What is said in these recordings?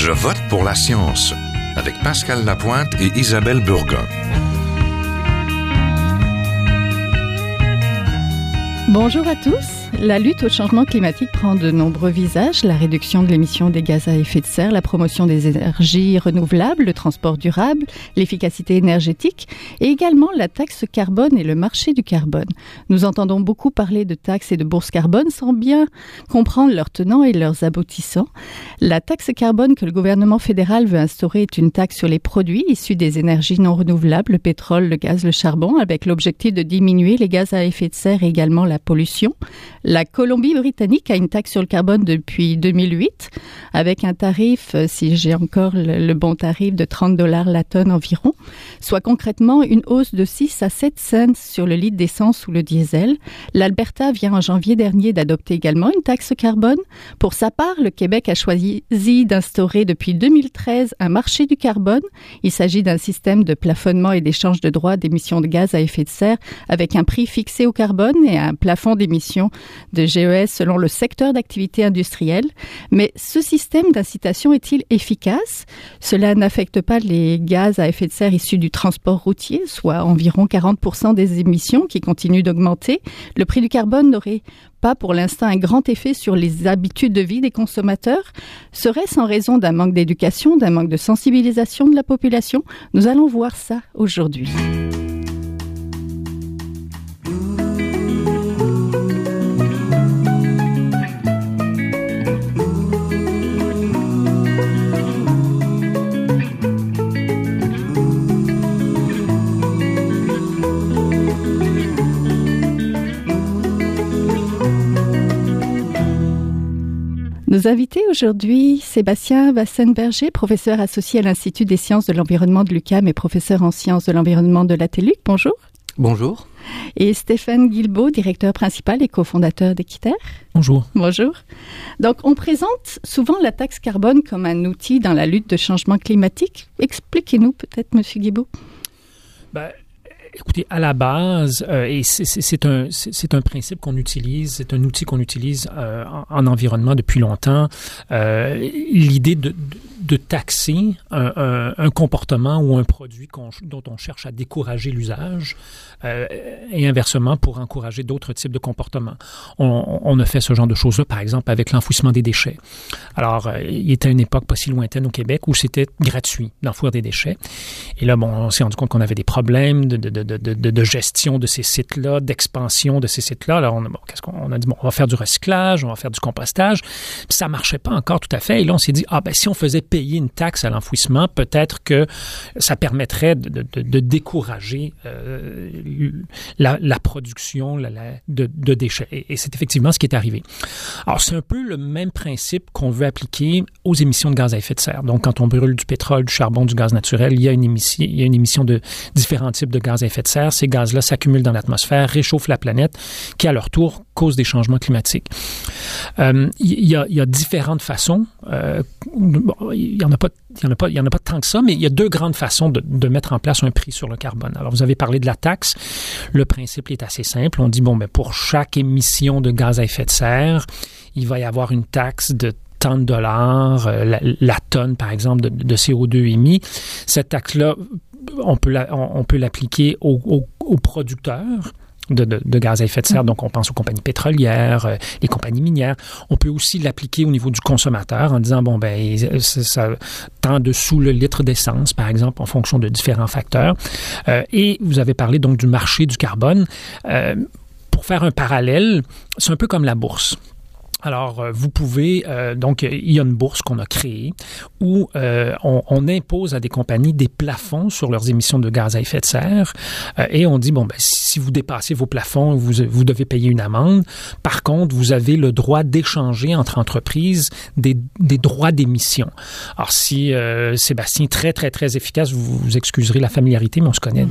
Je vote pour la science avec Pascal Lapointe et Isabelle Burgon. Bonjour à tous. La lutte au changement climatique prend de nombreux visages. La réduction de l'émission des gaz à effet de serre, la promotion des énergies renouvelables, le transport durable, l'efficacité énergétique et également la taxe carbone et le marché du carbone. Nous entendons beaucoup parler de taxes et de bourses carbone sans bien comprendre leurs tenants et leurs aboutissants. La taxe carbone que le gouvernement fédéral veut instaurer est une taxe sur les produits issus des énergies non renouvelables, le pétrole, le gaz, le charbon, avec l'objectif de diminuer les gaz à effet de serre et également la pollution. La Colombie-Britannique a une taxe sur le carbone depuis 2008, avec un tarif, euh, si j'ai encore le, bon tarif, de 30 dollars la tonne environ, soit concrètement une hausse de 6 à 7 cents sur le litre d'essence ou le diesel. L'Alberta vient en janvier dernier d'adopter également une taxe carbone. Pour sa part, le Québec a choisi d'instaurer depuis 2013 un marché du carbone. Il s'agit d'un système de plafonnement et d'échange de droits d'émissions de gaz à effet de serre avec un prix fixé au carbone et un plafond d'émissions de GES selon le secteur d'activité industrielle. Mais ce système d'incitation est-il efficace? Cela n'affecte pas les gaz à effet de serre issus du transport routier, soit environ 40% des émissions qui continuent d'augmenter. Le prix du carbone n'aurait pas pour l'instant un grand effet sur les habitudes de vie des consommateurs Serait-ce en raison d'un manque d'éducation, d'un manque de sensibilisation de la population? Nous allons voir ça aujourd'hui. Nos invités aujourd'hui, Sébastien Vassenberger, professeur associé à l'Institut des sciences de l'environnement de l'UCAM et professeur en sciences de l'environnement de la TELUC. Bonjour. Bonjour. Et Stéphane Guilbeault, directeur principal et cofondateur d'Equiterre. Bonjour. Bonjour. Donc, on présente souvent la taxe carbone comme un outil dans la lutte de changement climatique. Expliquez-nous peut-être, Monsieur Guilbeault. Ben, Écoutez, à la base, euh, et c'est un, principe qu'on utilise, c'est un outil qu'on utilise euh, en, environnement depuis longtemps. Euh, L'idée de, de taxer un, un, comportement ou un produit dont on cherche à décourager l'usage euh, et inversement pour encourager d'autres types de comportements. On, on, a fait ce genre de choses-là, par exemple, avec l'enfouissement des déchets. Alors, euh, il était une époque pas si lointaine au Québec où c'était gratuit d'enfouir des déchets. Et là, bon, on s'est rendu compte qu'on avait des problèmes de, de, de, de gestion de ces sites-là, d'expansion de ces sites-là. Alors, on, a dit? Bon, on va faire du recyclage, on va faire du compostage. Puis ça marchait pas encore tout à fait. Et là, on s'est dit, ah ben, si on faisait payer une taxe à l'enfouissement, peut-être que ça permettrait de, décourager euh, la, production de, déchets. Et, c'est effectivement ce qui est arrivé. Alors, c'est un peu le même principe qu'on veut appliquer aux émissions de gaz à effet de serre. Donc, quand on brûle du pétrole, du charbon, du gaz naturel, il y a une émission, il y a une émission de différents types de gaz à effet de serre. Ces gaz-là s'accumulent dans l'atmosphère, réchauffent la planète, qui à leur tour cause des changements climatiques. Euh, il, y a, différentes façons. Euh, il n'y en, en, en a pas tant que ça, mais il y a deux grandes façons de, mettre en place un prix sur le carbone. Alors, vous avez parlé de la taxe. Le principe est assez simple. On dit, bon, mais pour chaque émission de gaz à effet de serre, il va y avoir une taxe de tant de dollars, euh, la, tonne, par exemple, de, de CO2 émis. Cette taxe-là, on peut l'appliquer aux producteurs de, gaz à effet de serre. Donc, on pense aux compagnies pétrolières, euh, les compagnies minières. On peut aussi l'appliquer au niveau du consommateur en disant, bon, ben, ça, tant dessous le litre d'essence, par exemple, en fonction de différents facteurs. Euh, et vous avez parlé donc du marché du carbone. Euh, pour faire un parallèle, c'est un peu comme la bourse. Alors, euh, vous pouvez, euh, donc, il y a une bourse qu'on a créée où euh, on, impose à des compagnies des plafonds sur leurs émissions de gaz à effet de serre et on dit, bon, ben, si vous dépassez vos plafonds, vous, vous devez payer une amende. Par contre, vous avez le droit d'échanger entre entreprises des, des droits d'émission. Alors, si Sébastien est très, très, très efficace, vous, vous excuserez la familiarité, mais on se connaît.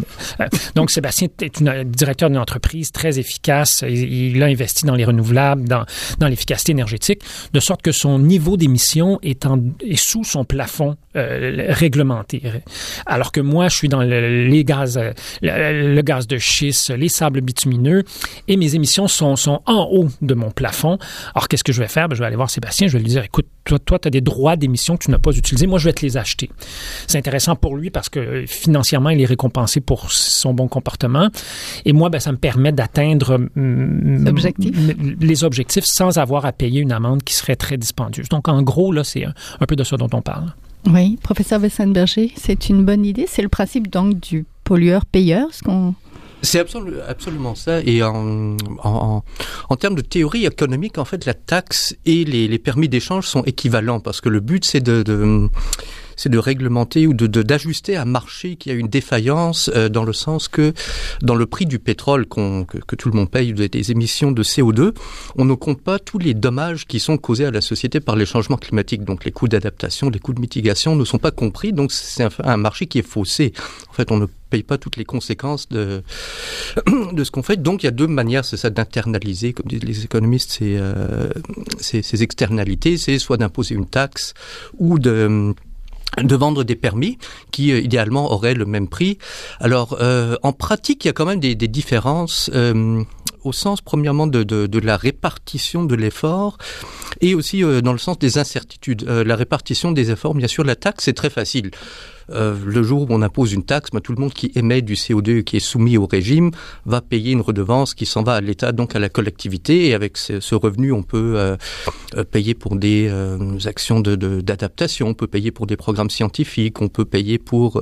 donc, Sébastien est une, directeur d'une entreprise très efficace. Il, il, a investi dans les renouvelables, dans, dans l'efficacité énergétique, de sorte que son niveau d'émission est, est sous son plafond euh, réglementé. Alors que moi, je suis dans le, les gaz, le, gaz de schiste, les sables bitumineux, et mes émissions sont, sont en haut de mon plafond. Alors, qu'est-ce que je vais faire? Ben, je vais aller voir Sébastien, je vais lui dire, écoute, toi, toi tu as des droits d'émission que tu n'as pas utilisés, moi, je vais te les acheter. C'est intéressant pour lui parce que financièrement, il est récompensé pour son bon comportement. Et moi, ben, ça me permet d'atteindre les objectifs sans avoir à payer une amende qui serait très dispendieuse. Donc, en gros, là, c'est un peu de ça dont on parle. Oui, professeur Wessenberger, c'est une bonne idée. C'est le principe donc du pollueur-payeur, ce qu'on c'est absolument ça. Et en, en, en, termes de théorie économique, en fait, la taxe et les, les permis d'échange sont équivalents parce que le but, c'est de, de c'est de réglementer ou de d'ajuster un marché qui a une défaillance euh, dans le sens que dans le prix du pétrole qu'on que, que, tout le monde paye des émissions de CO2, on ne compte pas tous les dommages qui sont causés à la société par les changements climatiques. Donc les coûts d'adaptation, les coûts de mitigation ne sont pas compris. Donc c'est un, marché qui est faussé. En fait, on ne paye pas toutes les conséquences de, de ce qu'on fait. Donc il y a deux manières, c'est ça, d'internaliser, comme disent les économistes, ces, euh, ces, ces externalités. C'est soit d'imposer une taxe ou de de vendre des permis qui euh, idéalement auraient le même prix. Alors euh, en pratique, il y a quand même des, des différences euh, au sens premièrement de, de, de, la répartition de l'effort et aussi euh, dans le sens des incertitudes. Euh, la répartition des efforts, bien sûr, la taxe c'est très facile. Euh, le jour où on impose une taxe, ben, tout le monde qui émet du CO2 qui est soumis au régime va payer une redevance qui s'en va à l'État, donc à la collectivité. Et avec ce, revenu, on peut euh, euh payer pour des euh, actions d'adaptation, de, on peut payer pour des programmes scientifiques, on peut payer pour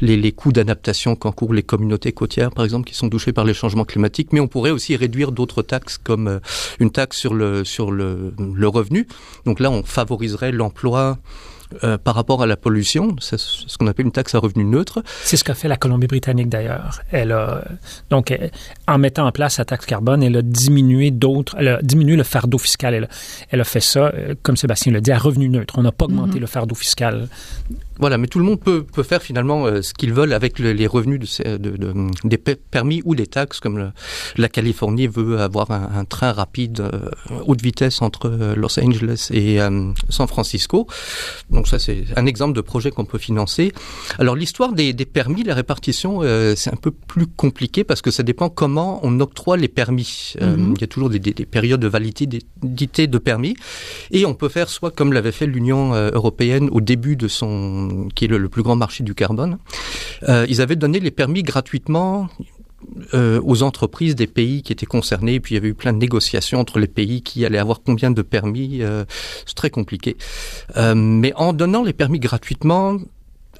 les, les coûts d'adaptation qu'encourent les communautés côtières, par exemple, qui sont touchées par les changements climatiques. Mais on pourrait aussi réduire d'autres taxes, comme une taxe sur le, sur le, le revenu. Donc là, on favoriserait l'emploi euh, par rapport à la pollution, c'est ce qu'on appelle une taxe à revenu neutre. C'est ce qu'a fait la Colombie-Britannique d'ailleurs. Elle a donc elle, en mettant en place la taxe carbone, elle a diminué d'autres, elle a diminué le fardeau fiscal. Elle, elle a fait ça, euh, comme Sébastien l'a dit, à revenu neutre. On n'a pas augmenté mm -hmm. le fardeau fiscal voilà, mais tout le monde peut, peut faire finalement euh, ce qu'ils veulent avec le, les revenus de, de, de, des permis ou des taxes, comme le, la Californie veut avoir un, un train rapide euh, haute vitesse entre euh, Los Angeles et euh, San Francisco. Donc ça, c'est un exemple de projet qu'on peut financer. Alors l'histoire des, des permis, la répartition, euh, c'est un peu plus compliqué parce que ça dépend comment on octroie les permis. Mm -hmm. Il y a toujours des, des, des périodes de validité de permis et on peut faire soit comme l'avait fait l'Union européenne au début de son qui est le, le plus grand marché du carbone, euh, ils avaient donné les permis gratuitement euh, aux entreprises des pays qui étaient concernés. Et puis il y avait eu plein de négociations entre les pays qui allaient avoir combien de permis. Euh, C'est très compliqué. Euh, mais en donnant les permis gratuitement,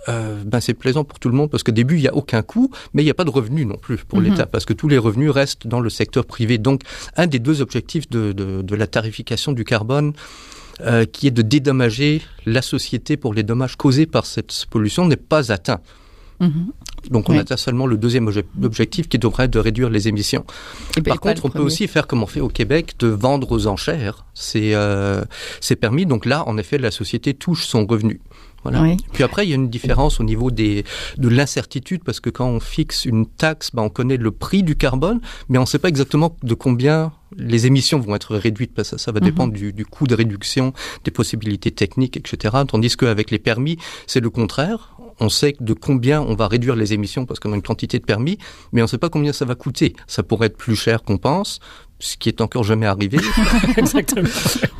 ben c'est plaisant pour tout le monde parce qu'au début il n'y a aucun coût, mais il n'y a pas de revenus non plus pour -hmm. l'État parce que tous les revenus restent dans le secteur privé. Donc un des deux objectifs de, de, de la tarification du carbone, qui est de dédommager la société pour les dommages causés par cette pollution n'est pas atteint. Mmh. Donc on oui. atteint seulement le deuxième objectif qui devrait être de réduire les émissions. Et Par contre, on peut aussi faire comme on fait au Québec, de vendre aux enchères ces, euh, ces permis. Donc là, en effet, la société touche son revenu. Voilà. Oui. Puis après, il y a une différence au niveau des, de l'incertitude, parce que quand on fixe une taxe, ben, on connaît le prix du carbone, mais on ne sait pas exactement de combien les émissions vont être réduites, parce que ça va mm -hmm. dépendre du, du coût de réduction, des possibilités techniques, etc. Tandis qu'avec les permis, c'est le contraire. On sait de combien on va réduire les émissions parce qu'on a une quantité de permis, mais on ne sait pas combien ça va coûter. Ça pourrait être plus cher qu'on pense, ce qui est encore jamais arrivé. Exactement.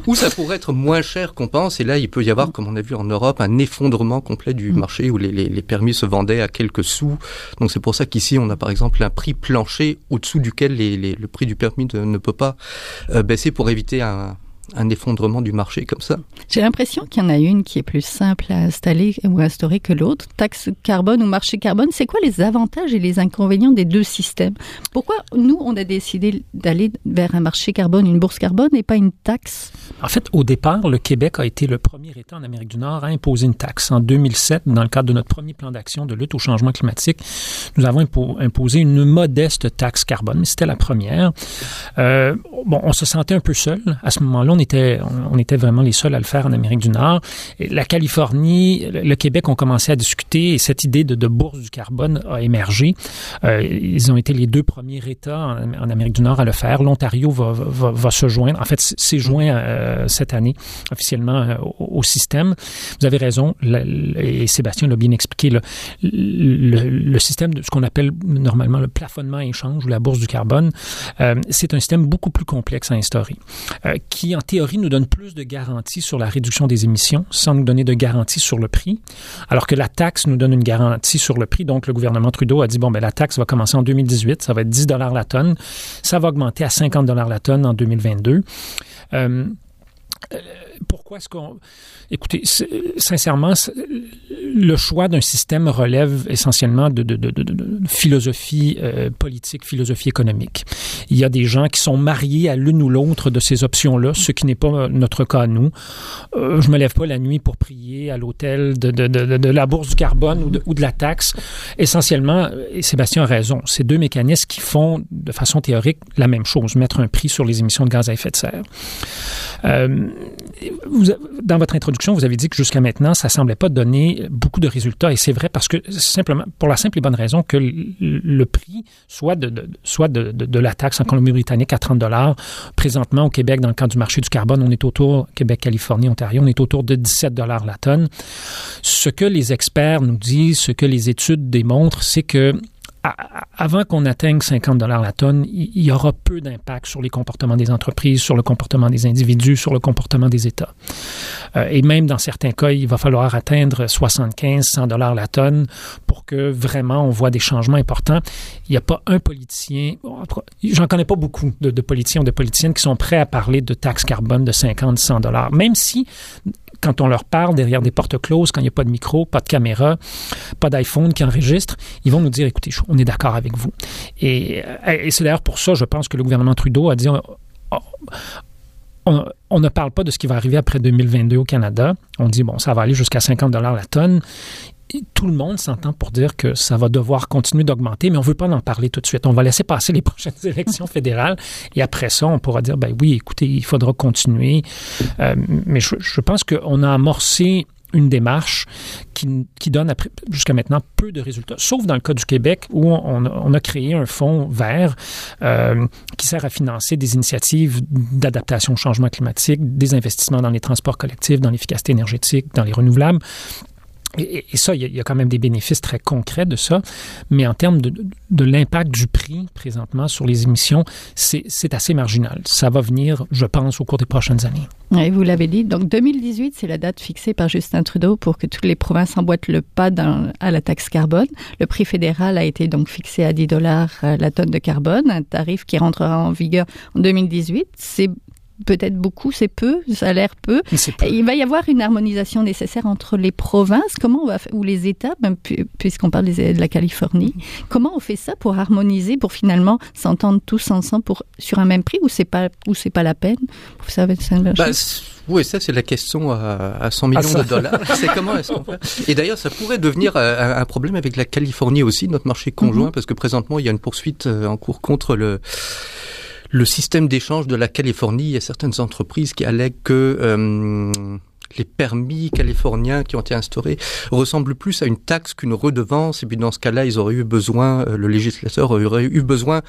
Ou ça pourrait être moins cher qu'on pense. Et là, il peut y avoir, comme on a vu en Europe, un effondrement complet du mm. marché où les, les, les permis se vendaient à quelques sous. Donc c'est pour ça qu'ici, on a par exemple un prix plancher au-dessous duquel les, les, le prix du permis de, ne peut pas euh, baisser pour éviter un, un effondrement du marché comme ça. J'ai l'impression qu'il y en a une qui est plus simple à installer ou à instaurer que l'autre. Taxe carbone ou marché carbone, c'est quoi les avantages et les inconvénients des deux systèmes? Pourquoi nous, on a décidé d'aller vers un marché carbone, une bourse carbone et pas une taxe? En fait, au départ, le Québec a été le premier État en Amérique du Nord à imposer une taxe. En 2007, dans le cadre de notre premier plan d'action de lutte au changement climatique, nous avons imposé une modeste taxe carbone, mais c'était la première. Euh, bon, on se sentait un peu seul à ce moment-là on était, on, était vraiment les seuls à le faire en Amérique du Nord. la Californie, le Québec ont commencé à discuter et cette idée de, bourse du carbone a émergé. Euh, ils ont été les deux premiers États en, Amérique du Nord à le faire. L'Ontario va, se joindre, en fait, s'est joint euh, cette année officiellement euh, au, système. Vous avez raison, et Sébastien l'a bien expliqué, le, système de ce qu'on appelle normalement le plafonnement échange ou la bourse du carbone, c'est un système beaucoup plus complexe à instaurer, qui en théorie nous donne plus de garanties sur la réduction des émissions sans nous donner de garanties sur le prix, alors que la taxe nous donne une garantie sur le prix. Donc le gouvernement Trudeau a dit bon ben la taxe va commencer en 2018, ça va être 10 dollars la tonne, ça va augmenter à 50 dollars la tonne en 2022. Euh, pourquoi est-ce qu'on... Écoutez, sincèrement, le choix d'un système relève essentiellement de, philosophie euh, politique, philosophie économique. Il y a des gens qui sont mariés à l'une ou l'autre de ces options-là, ce qui n'est pas notre cas à nous. Euh, je me lève pas la nuit pour prier à l'hôtel de, la bourse du carbone ou de, la taxe. Essentiellement, et Sébastien a raison, ces deux mécanismes qui font de façon théorique la même chose, mettre un prix sur les émissions de gaz à effet de serre. Euh, dans votre introduction, vous avez dit que jusqu'à maintenant, ça semblait pas donner beaucoup de résultats, et c'est vrai parce que simplement pour la simple et bonne raison que le, prix, soit de, la taxe en Colombie-Britannique à 30 dollars, présentement au Québec, dans le cadre du marché du carbone, on est autour Québec, Californie, Ontario, on est autour de 17 dollars la tonne. Ce que les experts nous disent, ce que les études démontrent, c'est que avant qu'on atteigne 50 dollars la tonne, il y aura peu d'impact sur les comportements des entreprises, sur le comportement des individus, sur le comportement des États. Euh, et même dans certains cas, il va falloir atteindre 75, 100 dollars la tonne pour que vraiment on voit des changements importants. Il n'y a pas un politicien, j'en connais pas beaucoup de, politiciens ou de politiciennes qui sont prêts à parler de taxes carbone de 50, 100 dollars, même si quand on leur parle derrière des portes closes, quand il n'y a pas de micro, pas de caméra, pas d'iPhone qui enregistre, ils vont nous dire, écoutez, on est d'accord avec vous. Et, et c'est d'ailleurs pour ça, je pense que le gouvernement Trudeau a dit, on, on, ne parle pas de ce qui va arriver après 2022 au Canada. On dit, bon, ça va aller jusqu'à 50 dollars la tonne tout le monde s'entend pour dire que ça va devoir continuer d'augmenter, mais on ne veut pas en parler tout de suite. On va laisser passer les prochaines élections fédérales et après ça, on pourra dire, ben oui, écoutez, il faudra continuer. Euh, mais je, pense qu'on a amorcé une démarche qui, donne jusqu'à maintenant peu de résultats, sauf dans le cas du Québec où on, on a créé un fonds vert euh, qui sert à financer des initiatives d'adaptation au changement climatique, des investissements dans les transports collectifs, dans l'efficacité énergétique, dans les renouvelables. Et, ça, il y, a, quand même des bénéfices très concrets de ça, mais en termes de, l'impact du prix présentement sur les émissions, c'est assez marginal. Ça va venir, je pense, au cours des prochaines années. Oui, vous l'avez dit. Donc 2018, c'est la date fixée par Justin Trudeau pour que toutes les provinces emboîtent le pas à la taxe carbone. Le prix fédéral a été donc fixé à 10 dollars euh, la tonne de carbone, un tarif qui rentrera en vigueur en 2018. C'est peut-être beaucoup, c'est peu, ça a l'air peu. Il va y avoir une harmonisation nécessaire entre les provinces, comment on va ou les États, même puisqu'on parle de la Californie. Comment on fait ça pour harmoniser, pour finalement s'entendre tous ensemble pour sur un même prix ou c'est pas ou c'est pas la peine? Ça bah, oui, ça c'est la question à, 100 millions ah, de dollars. c'est comment est-ce qu'on fait? Et d'ailleurs, ça pourrait devenir euh, un, problème avec la Californie aussi, notre marché conjoint, mm-hmm. parce que présentement il y a une poursuite euh, en cours contre le le système d'échange de la Californie, il y a certaines entreprises qui allèguent que euh, les permis californiens qui ont été instaurés ressemblent plus à une taxe qu'une redevance. Et puis dans ce cas-là, ils auraient eu besoin, euh, le législateur aurait eu besoin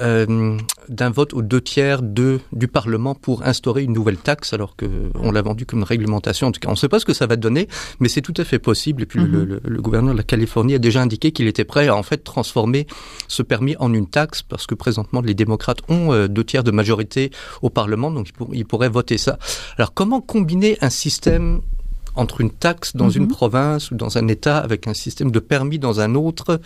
euh, d'un vote aux deux tiers de, du Parlement pour instaurer une nouvelle taxe, alors que on l'a vendu comme une réglementation. En tout cas, on ne sait pas ce que ça va donner, mais c'est tout à fait possible. Et puis le, mhm. le, gouverneur de la Californie a déjà indiqué qu'il était prêt à en fait transformer ce permis en une taxe, parce que présentement les démocrates ont euh, deux tiers de majorité au Parlement, donc ils pourraient voter ça. Alors comment combiner un système système entre une taxe dans une mhm. province ou dans un État avec un système de permis dans un autre.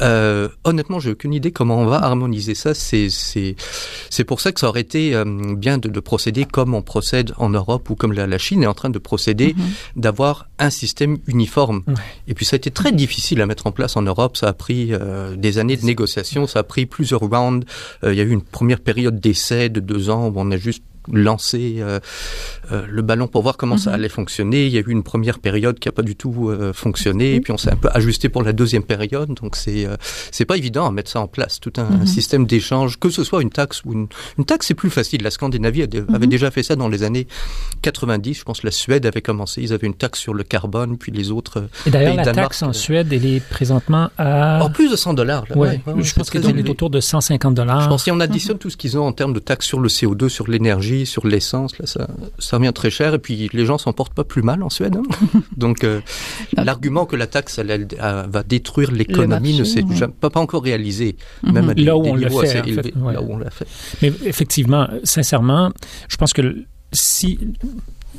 Euh, honnêtement, j'ai aucune idée comment on va harmoniser ça. C'est pour ça que ça aurait été euh, bien de, de, procéder comme on procède en Europe ou comme la, la Chine est en train de procéder, mhm. d'avoir un système uniforme. Et puis ça a été très difficile à mettre en place en Europe. Ça a pris euh, des années de négociations, ça a pris plusieurs rounds. Euh, il y a eu une première période d'essai de deux ans où on a juste lancé euh, euh, le ballon pour voir comment ça Mhm. allait fonctionner. Il y a eu une première période qui a pas du tout euh, fonctionné, et puis on s'est un peu ajusté pour la deuxième période. Donc c'est c'est pas évident à mettre ça en place, tout un, Mhm. système d'échange, que ce soit une taxe ou une, une taxe, c'est plus facile. La Scandinavie avait Mhm. déjà fait ça dans les années 90. Je pense que la Suède avait commencé. Ils avaient une taxe sur le carbone, puis les autres. Et d'ailleurs, la Danemark, taxe en Suède, elle est présentement à... En plus de 100 dollars. ouais, ouais, ouais, ouais, je pense qu'elle est autour de 150 dollars. Je pense si on additionne tout ce qu'ils ont en termes de taxes sur le CO2, sur l'énergie, sur l'essence, là, ça, ça revient très cher. Et puis, les gens s'en portent pas plus mal en Suède. hein. Donc, euh, l'argument que la taxe elle, elle, elle va détruire l'économie ne s'est ouais. pas, pas encore réalisé, Mhm. même à des, Là où des niveaux fait, assez en fait, élevés. ouais. Là où on l'a fait. Mais effectivement, sincèrement, je pense que si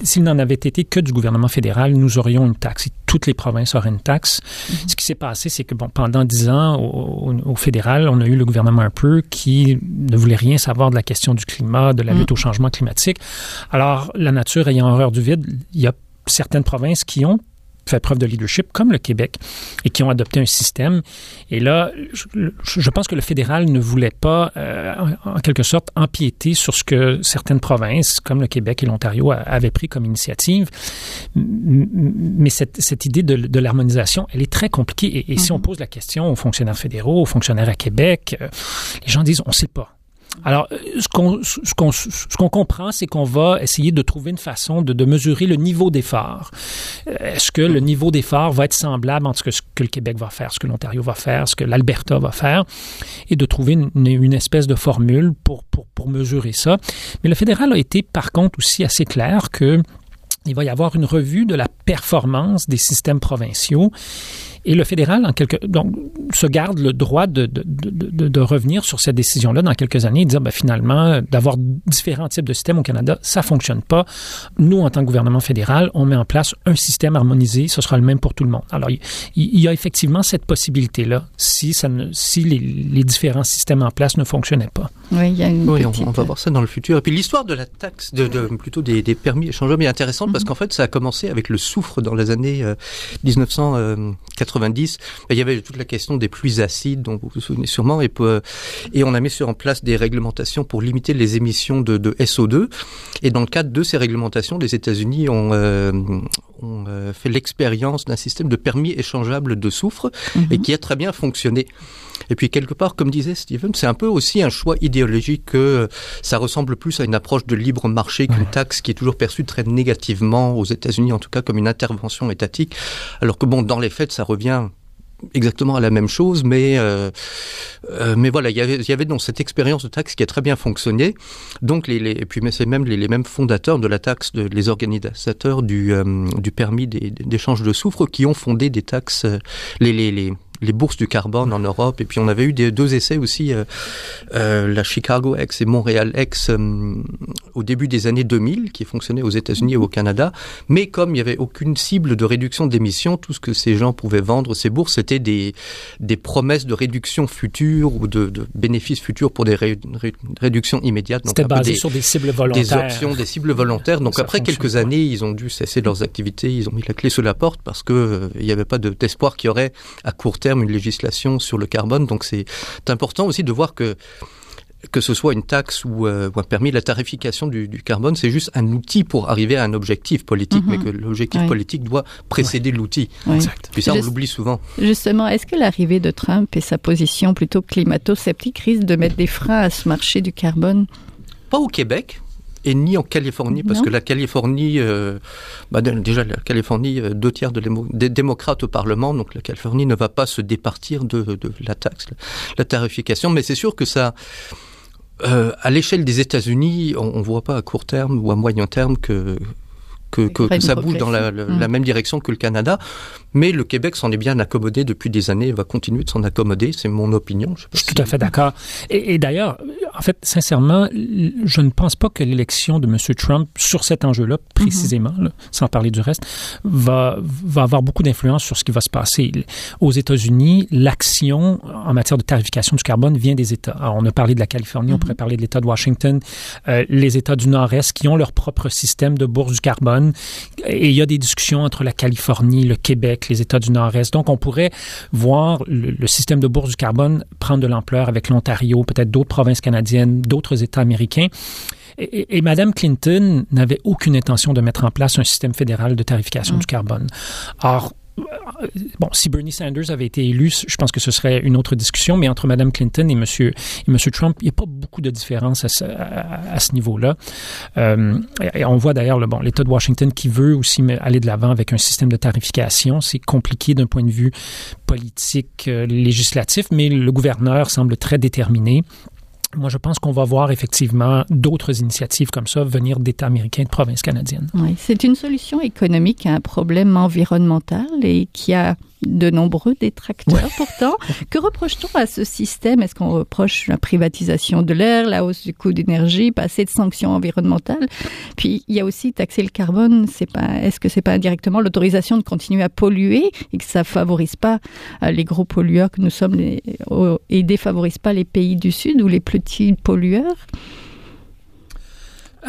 s'il n'en avait été que du gouvernement fédéral, nous aurions une taxe. Toutes les provinces auraient une taxe. Ce qui s'est passé, c'est que bon, pendant dix ans, au, au- au fédéral, on a eu le gouvernement un peu qui ne voulait rien savoir de la question du climat, de la Mm. lutte au changement climatique. Alors, la nature ayant horreur du vide, il y a certaines provinces qui ont fait preuve de leadership, comme le Québec, et qui ont adopté un système. Et là, je, je pense que le fédéral ne voulait pas, euh, en, en quelque sorte, empiéter sur ce que certaines provinces, comme le Québec et l'Ontario, avaient pris comme initiative. Mais cette, cette idée de, de l'harmonisation, elle est très compliquée. Et, et si on Mhm. pose la question aux fonctionnaires fédéraux, aux fonctionnaires à Québec, euh, les gens disent, on ne sait pas. Alors, euh, ce qu'on ce qu'on ce qu'on comprend, c'est qu'on va essayer de trouver une façon de, de mesurer le niveau d'effort. Euh, Est-ce que le niveau d'effort va être semblable entre ce que le Québec va faire, ce que l'Ontario va faire, ce que l'Alberta va faire, et de trouver une, une espèce de formule pour, pour, pour mesurer ça. Mais le fédéral a été, par contre, aussi assez clair que il va y avoir une revue de la performance des systèmes provinciaux. Et le fédéral, en quelque, donc, se garde le droit de, de, de, revenir sur cette décision-là dans quelques années et dire, ben, finalement, d'avoir différents types de systèmes au Canada, ça fonctionne pas. Nous, en tant que gouvernement fédéral, on met en place un système harmonisé, ce sera le même pour tout le monde. Alors, il, il y a effectivement cette possibilité-là, si, ça ne, si les, les différents systèmes en place ne fonctionnaient pas. Oui, il y a une Oui, on, petite... on va voir ça dans le futur. Et puis l'histoire de la taxe, de, de- plutôt des, des permis échangeables est intéressante parce Mhm. qu'en fait, ça a commencé avec le soufre dans les années euh, 1990. Il y avait toute la question des pluies acides, dont vous vous souvenez sûrement, et, et on a mis en place des réglementations pour limiter les émissions de, de SO2. Et dans le cadre de ces réglementations, les États-Unis ont, euh, ont euh, fait l'expérience d'un système de permis échangeables de soufre Mhm. et qui a très bien fonctionné. Et puis quelque part, comme disait Steven, c'est un peu aussi un choix idéologique que ça ressemble plus à une approche de libre marché qu'une taxe qui est toujours perçue très négativement aux États-Unis, en tout cas comme une intervention étatique, alors que bon, dans les faits, ça revient exactement à la même chose, mais euh, euh, mais voilà, il y avait y avait donc cette expérience de taxe qui a très bien fonctionné. Donc les, les et puis c'est même les, les mêmes fondateurs de la taxe, de, les organisateurs du euh, du permis d'échange de soufre qui ont fondé des taxes, euh, les les les les bourses du carbone en Europe et puis on avait eu des, deux essais aussi euh, euh, la Chicago X et Montréal X euh, au début des années 2000 qui fonctionnaient aux États-Unis et au Canada mais comme il y avait aucune cible de réduction d'émissions tout ce que ces gens pouvaient vendre ces bourses c'était des des promesses de réduction future ou de, de bénéfices futurs pour des ré- ré- réductions immédiates C'était basé des, sur des cibles des volontaires. options, des cibles volontaires. Donc Ça après quelques pas. années, ils ont dû cesser leurs activités, ils ont mis la clé sous la porte parce que il n'y avait pas de- d'espoir qu'il y aurait à court terme une législation sur le carbone. Donc c'est important aussi de voir que que ce soit une taxe ou, euh, ou un permis, la tarification du, du carbone, c'est juste un outil pour arriver à un objectif politique, Mhm. mais que l'objectif Oui. politique doit précéder l'outil. Oui. Exact. Puis ça, on Juste- l'oublie souvent. Justement, est-ce que l'arrivée de Trump et sa position plutôt climato-sceptique risque de mettre des freins à ce marché du carbone? Pas au Québec et ni en Californie, parce Non. que la Californie, euh, bah, déjà la Californie, euh, deux tiers de des démocrates au Parlement, donc la Californie ne va pas se départir de, de la taxe, la tarification, mais c'est sûr que ça, euh, à l'échelle des États-Unis, on, on voit pas à court terme ou à moyen terme que que, ça bouge dans la, Mm. même direction que le Canada, mais le Québec s'en est bien accommodé depuis des années et va continuer de s'en accommoder, c'est mon opinion. Je sais pas Je suis si- tout à fait d'accord. Et, et d'ailleurs, en fait, sincèrement, je ne pense pas que l'élection de M. Trump sur cet enjeu-là, précisément, là, sans parler du reste, va, va avoir beaucoup d'influence sur ce qui va se passer. Aux États-Unis, l'action en matière de tarification du carbone vient des États. Alors, on a parlé de la Californie, on Mhm. pourrait parler de l'État de Washington, euh, les États du Nord-Est qui ont leur propre système de bourse du carbone. Et il y a des discussions entre la Californie, le Québec, les États du Nord-Est. Donc, on pourrait voir le, le système de bourse du carbone prendre de l'ampleur avec l'Ontario, peut-être d'autres provinces canadiennes canadienne, d'autres États américains. Et, et, Mme Clinton n'avait aucune intention de mettre en place un système fédéral de tarification mm. du carbone. Or, bon, si Bernie Sanders avait été élu, je pense que ce serait une autre discussion, mais entre Mme Clinton et M. Et Monsieur Trump, il n'y a pas beaucoup de différence à ce, à, ce niveau-là. Euh, et on voit d'ailleurs bon, l'État de Washington qui veut aussi aller de l'avant avec un système de tarification. C'est compliqué d'un point de vue politique, euh, législatif, mais le gouverneur semble très déterminé. Moi, je pense qu'on va voir effectivement d'autres initiatives comme ça venir d'États américains de provinces canadiennes. Oui, c'est une solution économique à un problème environnemental et qui a de nombreux détracteurs pourtant. Que reproche-t-on à ce système? Est-ce qu'on reproche la privatisation de l'air, la hausse du coût d'énergie, pas assez de sanctions environnementales? Puis il y a aussi taxer le carbone. C'est pas Est-ce que c'est pas indirectement l'autorisation de continuer à polluer et que ça favorise pas euh, les gros pollueurs que nous sommes les, et défavorise pas les pays du Sud ou les petits pollueurs?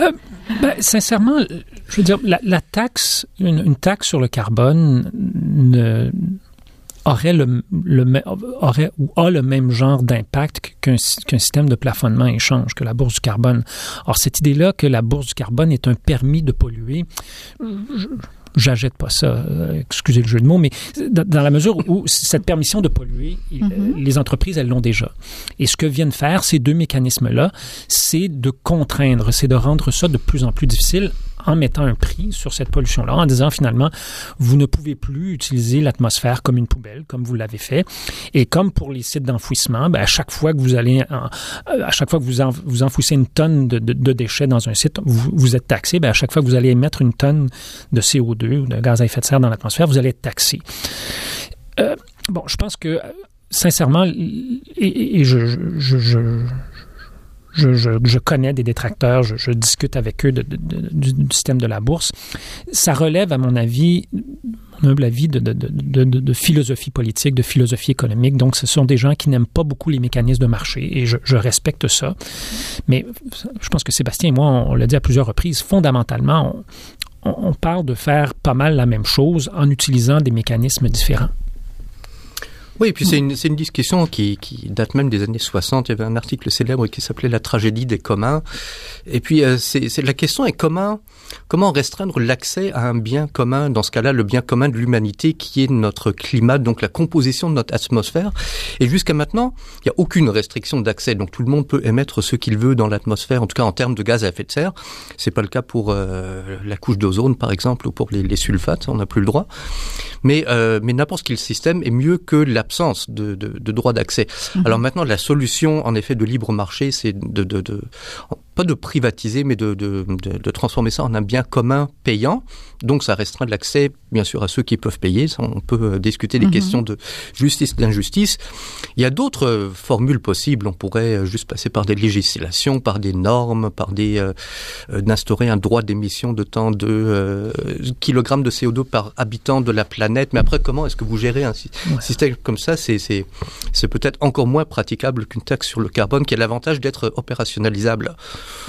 Euh, ben, sincèrement, je veux dire, la, taxe, une, taxe sur le carbone ne, aurait, le, ou a le même genre d'impact qu'un système de plafonnement échange, que la bourse du carbone. Or, cette idée-là que la bourse du carbone est un permis de polluer, j'achète pas ça, euh, excusez le jeu de mots, mais dans, la mesure où cette permission de polluer, mm-hmm. les entreprises, elles l'ont déjà. Et ce que viennent faire ces deux mécanismes-là, c'est de contraindre, c'est de rendre ça de plus en plus difficile en mettant un prix sur cette pollution-là, en disant finalement, vous ne pouvez plus utiliser l'atmosphère comme une poubelle, comme vous l'avez fait. Et comme pour les sites d'enfouissement, ben, à chaque fois que vous allez, à chaque fois que vous, vous enfouissez une tonne de, déchets dans un site, vous, êtes taxé. Ben, à chaque fois que vous allez émettre une tonne de CO2 ou de gaz à effet de serre dans l'atmosphère, vous allez être taxé. Euh, bon, je pense que sincèrement, et, je, connais des détracteurs, je, discute avec eux du, système de la bourse. Ça relève, à mon avis, mon humble avis, de, philosophie politique, de philosophie économique. Donc, ce sont des gens qui n'aiment pas beaucoup les mécanismes de marché et je, respecte ça. Mais je pense que Sébastien et moi, on, l'a dit à plusieurs reprises, fondamentalement, on parle de faire pas mal la même chose en utilisant des mécanismes différents. Oui, et puis c'est une, une, discussion qui, qui, date même des années 60. Il y avait un article célèbre qui s'appelait La tragédie des communs. Et puis euh, c'est la question est comment comment restreindre l'accès à un bien commun dans ce cas-là le bien commun de l'humanité qui est notre climat, donc la composition de notre atmosphère. Et jusqu'à maintenant, il n'y a aucune restriction d'accès. Donc tout le monde peut émettre ce qu'il veut dans l'atmosphère, en tout cas en termes de gaz à effet de serre. C'est pas le cas pour euh, la couche d'ozone par exemple ou pour les, les sulfates. On n'a plus le droit. Mais euh, mais n'importe quel système est mieux que la absence de, de, de droit d'accès. Mhm. Alors maintenant, la solution, en effet, de libre marché, c'est de, de, de, pas de privatiser, mais de, de, de, transformer ça en un bien commun payant. Donc ça restreint l'accès, bien sûr, à ceux qui peuvent payer. on peut euh, discuter des mhm. questions de justice, d'injustice. Il y a d'autres euh, formules possibles. On pourrait euh, juste passer par des législations, par des normes, par des d'instaurer un droit d'émission de temps de kilogrammes de CO2 par habitant de la planète. Mais après, comment est-ce que vous gérez un système comme ça? C'est c'est peut-être encore moins praticable qu'une taxe sur le carbone qui a l'avantage d'être opérationnalisable.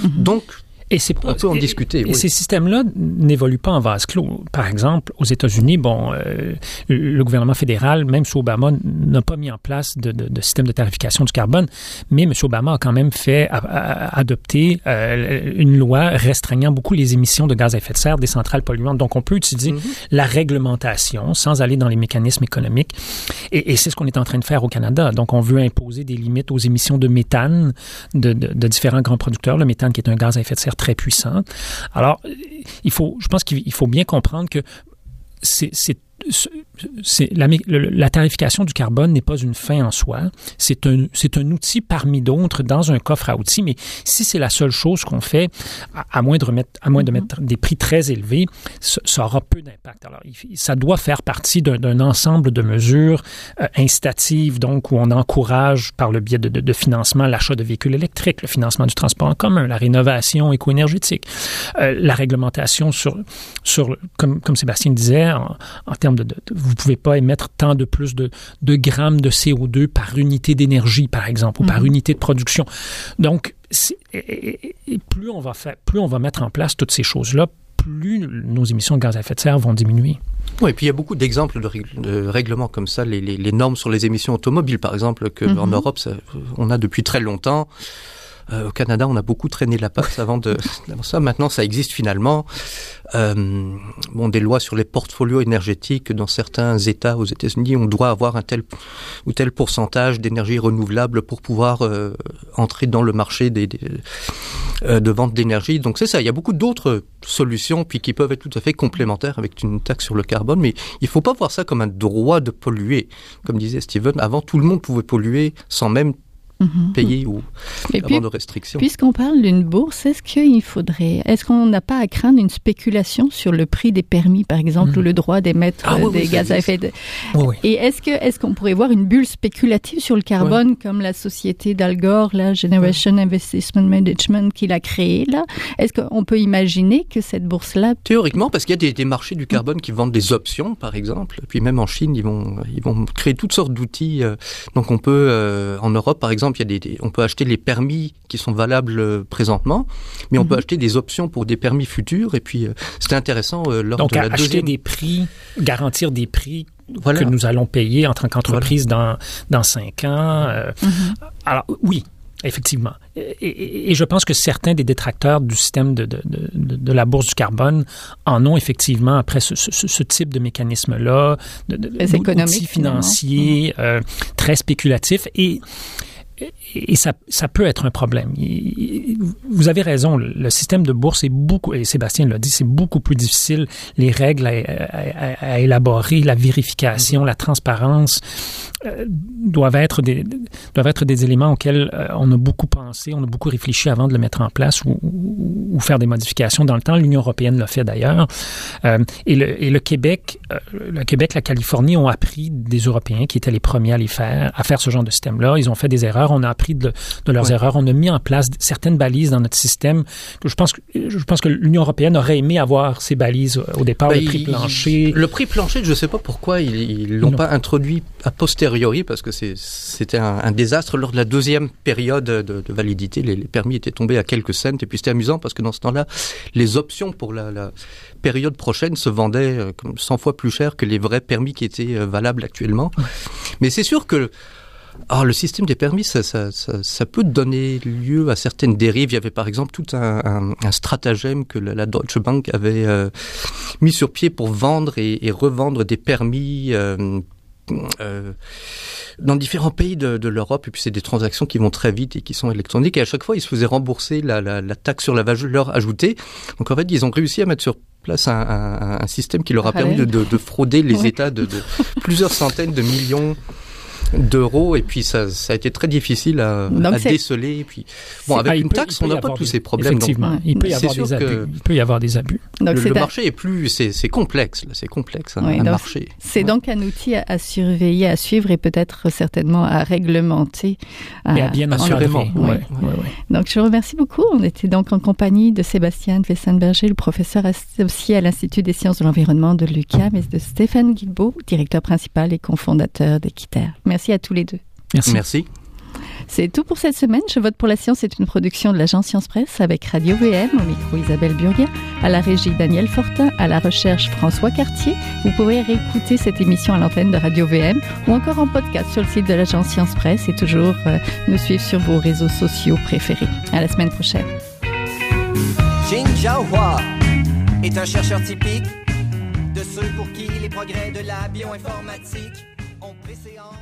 Donc, et c'est on peut en discuter. Et ces systèmes-là n'évoluent pas en vase clos. Par exemple, aux États-Unis, bon, euh, le gouvernement fédéral, même sous Obama, n'a pas mis en place de, de, de, système de tarification du carbone, mais M. Obama a quand même fait adopter euh, une loi restreignant beaucoup les émissions de gaz à effet de serre des centrales polluantes. Donc, on peut utiliser mm-hmm. la réglementation sans aller dans les mécanismes économiques. Et, et c'est ce qu'on est en train de faire au Canada. Donc, on veut imposer des limites aux émissions de méthane de, de différents grands producteurs. Le méthane, qui est un gaz à effet de serre très puissant. Alors, il faut, je pense qu'il faut bien comprendre que c'est la, la, tarification du carbone n'est pas une fin en soi. C'est un, un outil parmi d'autres dans un coffre à outils. Mais si c'est la seule chose qu'on fait, à, moins de remettre, à moins de mm-hmm. mettre des prix très élevés, ça, aura peu d'impact. Alors, ça doit faire partie d'un, ensemble de mesures euh, incitatives, donc où on encourage par le biais de, de, financement l'achat de véhicules électriques, le financement du transport en commun, la rénovation éco-énergétique, euh, la réglementation sur, sur comme, comme Sébastien disait, en, en termes de, vous pouvez pas émettre tant de plus de, de grammes de CO2 par unité d'énergie, par exemple, ou par mhm. unité de production. Donc, plus on va faire, plus on va mettre en place toutes ces choses-là, plus nos émissions de gaz à effet de serre vont diminuer. Oui, et puis il y a beaucoup d'exemples de, règlements comme ça, les, normes sur les émissions automobiles, par exemple, que mhm. en Europe, on a depuis très longtemps. Euh, au Canada, on a beaucoup traîné la patte avant de ça. Maintenant, ça existe finalement. Euh, bon, des lois sur les portfolios énergétiques dans certains États aux États-Unis, on doit avoir un tel ou tel pourcentage d'énergie renouvelable pour pouvoir euh, entrer dans le marché des, des euh, de vente d'énergie. Donc c'est ça. Il y a beaucoup d'autres solutions puis qui peuvent être tout à fait complémentaires avec une taxe sur le carbone, mais il faut pas voir ça comme un droit de polluer. Comme disait Steven, avant tout le monde pouvait polluer sans même Mhm. payer ou Et avoir puis, de restrictions. puisqu'on parle d'une bourse, est-ce qu'il faudrait, est-ce qu'on n'a pas à craindre une spéculation sur le prix des permis, par exemple, Mhm. ou le droit d'émettre Ah oui, oui, des gaz à effet de... Oui. Et est-ce que, est-ce qu'on pourrait voir une bulle spéculative sur le carbone, comme la société d'Al Gore, la Generation Investment Management, qu'il a créée, là? Est-ce qu'on peut imaginer que cette bourse-là, Théoriquement, parce qu'il y a des, des marchés du carbone qui vendent des options, par exemple. Puis même en Chine, ils vont, ils vont créer toutes sortes d'outils. euh, Donc on peut, euh, en Europe, par exemple, il y a des, des- on peut acheter les permis qui sont valables euh, présentement, mais on Mhm. peut acheter des options pour des permis futurs. Et puis euh, c'était intéressant euh, lors Donc, de la acheter deuxième. des prix, garantir des prix Voilà. que nous allons payer en tant qu'entreprise dans, dans cinq ans. euh, Alors, oui, effectivement. Et, et- et je pense que certains des détracteurs du système de, de, de, la bourse du carbone en ont effectivement, après ce, ce, type de mécanisme-là, de, financiers, euh, très spéculatifs. Et et ça, ça peut être un problème. Vous avez raison, le système de bourse est beaucoup, et Sébastien l'a dit, c'est beaucoup plus difficile. Les règles à, élaborer, la vérification, la transparence euh, doivent être des doivent être des éléments auxquels euh, on a beaucoup pensé, on a beaucoup réfléchi avant de le mettre en place ou, faire des modifications dans le temps. L'Union européenne l'a fait d'ailleurs. Euh, et, le, Québec, le Québec, la Californie ont appris des Européens qui étaient les premiers à les faire, à faire ce genre de système-là. Ils ont fait des erreurs. On a appris de, de leurs Ouais. erreurs. On a mis en place certaines balises dans notre système. Je pense que je pense que l'Union européenne aurait aimé avoir ces balises au départ, Bah, le prix il- plancher. Le prix plancher, je ne sais pas pourquoi ils ils l'ont pas introduit a posteriori, parce que c'était un, un désastre lors de la deuxième période de, de validité. Les, les permis étaient tombés à quelques cents, et puis c'était amusant parce que dans ce temps-là, les options pour la, la période prochaine se vendaient euh, comme 100 fois plus cher que les vrais permis qui étaient euh, valables actuellement. Mais c'est sûr que alors, le système des permis, ça, ça, ça, ça peut donner lieu à certaines dérives. Il y avait par exemple tout un, un, un stratagème que la, la Deutsche Bank avait euh, mis sur pied pour vendre et, et revendre des permis euh, euh, dans différents pays de, de l'Europe. Et puis c'est des transactions qui vont très vite et qui sont électroniques. Et à chaque fois, ils se faisaient rembourser la, la, la taxe sur la valeur ajoutée. Donc en fait, ils ont réussi à mettre sur place un, un, un système qui leur a permis de, de, de frauder les Ouais. États de plusieurs centaines de millions d'euros et puis ça, ça a été très difficile à, Donc déceler et puis bon Ah, avec il une peut- taxe on n'a pas tous des- ces problèmes donc Effectivement, Ouais. il peut y C'est avoir sûr des abus. que- Il peut y avoir des abus. donc le, c'est le un- marché est plus c'est c'est complexe là c'est complexe un, Oui, un donc marché C'est donc un outil à, à surveiller, à suivre et peut-être certainement à réglementer. Et à bien assurément, encadrer. ouais. Ouais, ouais, ouais. Donc, je vous remercie beaucoup. On était donc en compagnie de Sébastien Wessenberger, le professeur associé à l'Institut des sciences de l'environnement de l'UQAM, et de Stéphane Guilbeault, directeur principal et cofondateur d'Equiter. Merci à tous les deux. Merci. merci C'est tout pour cette semaine. Je vote pour la science est une production de l'agence Science Presse avec Radio VM, au micro Isabelle Burguin, à la régie Daniel Fortin, à la recherche François Cartier. Vous pourrez réécouter cette émission à l'antenne de Radio VM ou encore en podcast sur le site de l'agence Science Presse et toujours euh, nous suivre sur vos réseaux sociaux préférés. À la semaine prochaine. Jin Jiahua est un chercheur typique de ceux pour qui les progrès de la bioinformatique ont préséance.